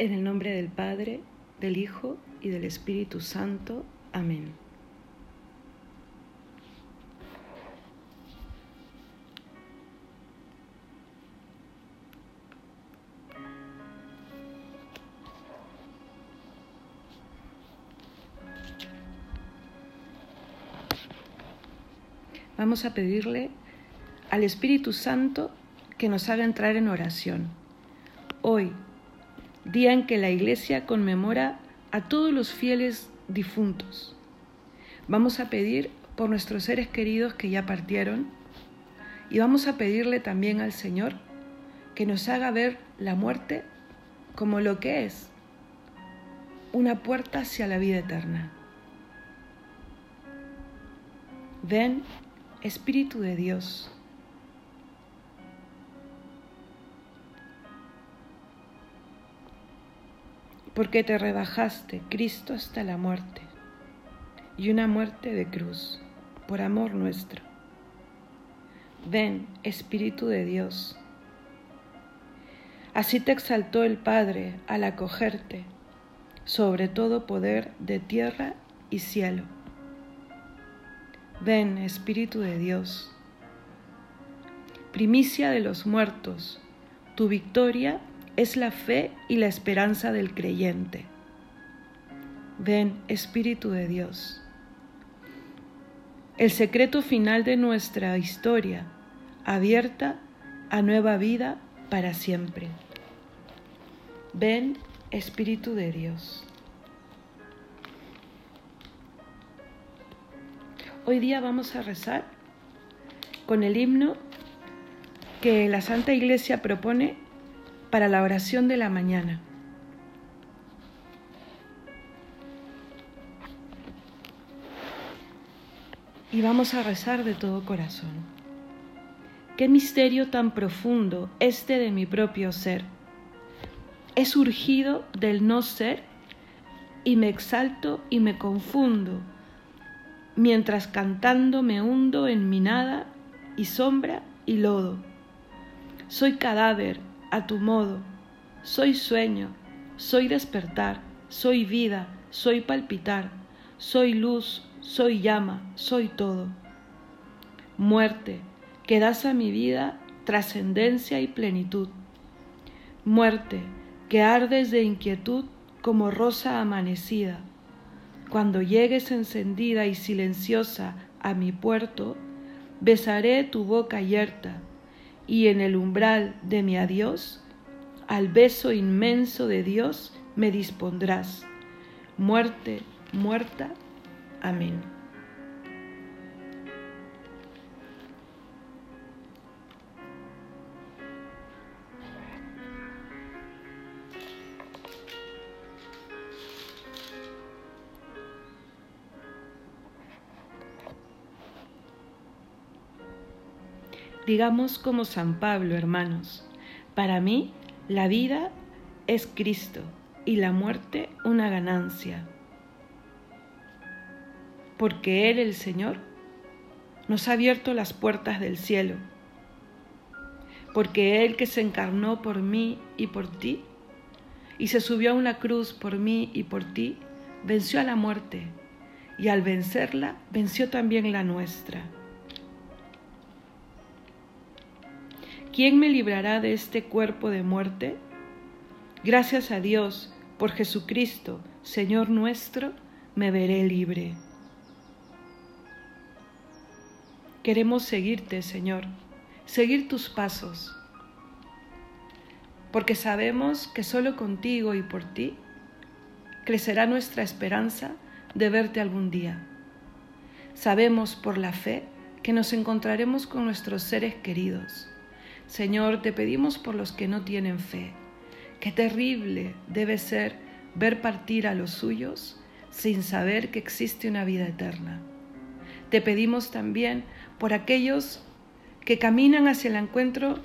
En el nombre del Padre, del Hijo y del Espíritu Santo. Amén. Vamos a pedirle al Espíritu Santo que nos haga entrar en oración. Hoy, día en que la Iglesia conmemora a todos los fieles difuntos. Vamos a pedir por nuestros seres queridos que ya partieron y vamos a pedirle también al Señor que nos haga ver la muerte como lo que es, una puerta hacia la vida eterna. Ven, Espíritu de Dios. Porque te rebajaste, Cristo, hasta la muerte, y una muerte de cruz, por amor nuestro. Ven, Espíritu de Dios. Así te exaltó el Padre al acogerte sobre todo poder de tierra y cielo. Ven, Espíritu de Dios. Primicia de los muertos, tu victoria es la fe y la esperanza del creyente. Ven, Espíritu de Dios. El secreto final de nuestra historia, abierta a nueva vida para siempre. Ven, Espíritu de Dios. Hoy día vamos a rezar con el himno que la Santa Iglesia propone para la oración de la mañana. Y vamos a rezar de todo corazón. Qué misterio tan profundo este de mi propio ser. He surgido del no ser y me exalto y me confundo, mientras cantando me hundo en mi nada y sombra y lodo. Soy cadáver a tu modo. Soy sueño, soy despertar, soy vida, soy palpitar, soy luz, soy llama, soy todo. Muerte, que das a mi vida trascendencia y plenitud. Muerte, que ardes de inquietud como rosa amanecida. Cuando llegues encendida y silenciosa a mi puerto, besaré tu boca yerta y en el umbral de mi adiós, al beso inmenso de Dios me dispondrás. Muerte, muerta. Amén. Digamos como San Pablo, hermanos, para mí la vida es Cristo y la muerte una ganancia, porque Él, el Señor, nos ha abierto las puertas del cielo, porque Él que se encarnó por mí y por ti, y se subió a una cruz por mí y por ti, venció a la muerte, y al vencerla venció también la nuestra. ¿Quién me librará de este cuerpo de muerte? Gracias a Dios, por Jesucristo, Señor nuestro, me veré libre. Queremos seguirte, Señor, seguir tus pasos, porque sabemos que solo contigo y por ti crecerá nuestra esperanza de verte algún día. Sabemos por la fe que nos encontraremos con nuestros seres queridos Señor, te pedimos por los que no tienen fe. Qué terrible debe ser ver partir a los suyos sin saber que existe una vida eterna. Te pedimos también por aquellos que caminan hacia el encuentro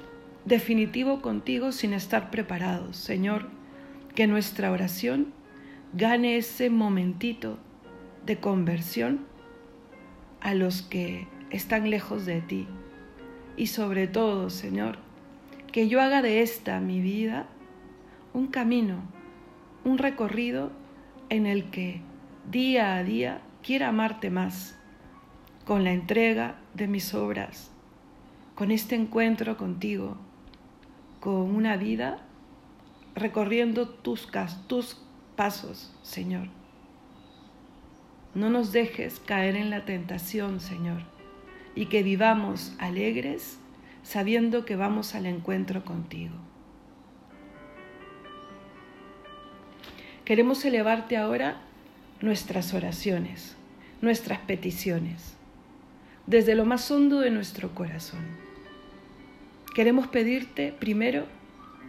definitivo contigo sin estar preparados. Señor, que nuestra oración gane ese momentito de conversión a los que están lejos de ti y sobre todo, Señor, que yo haga de esta mi vida un camino, un recorrido en el que día a día quiera amarte más, con la entrega de mis obras, con este encuentro contigo, con una vida recorriendo tus, tus pasos, Señor. No nos dejes caer en la tentación, Señor, y que vivamos alegres sabiendo que vamos al encuentro contigo. Queremos elevarte ahora nuestras oraciones, nuestras peticiones, desde lo más hondo de nuestro corazón. Queremos pedirte primero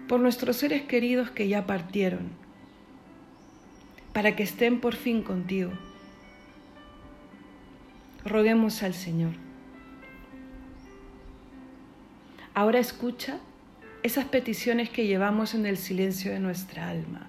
por nuestros seres queridos que ya partieron, para que estén por fin contigo. Roguemos al Señor. Ahora escucha esas peticiones que llevamos en el silencio de nuestra alma.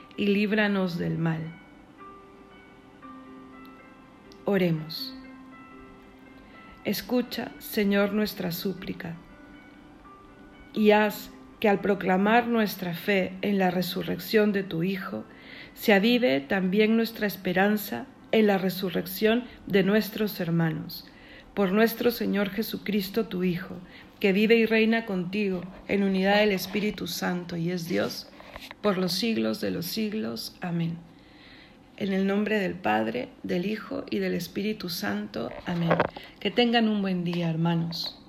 y líbranos del mal. Oremos. Escucha, Señor, nuestra súplica, y haz que al proclamar nuestra fe en la resurrección de tu Hijo, se avive también nuestra esperanza en la resurrección de nuestros hermanos. Por nuestro Señor Jesucristo, tu Hijo, que vive y reina contigo en unidad del Espíritu Santo y es Dios, por los siglos de los siglos. Amén. En el nombre del Padre, del Hijo y del Espíritu Santo. Amén. Que tengan un buen día, hermanos.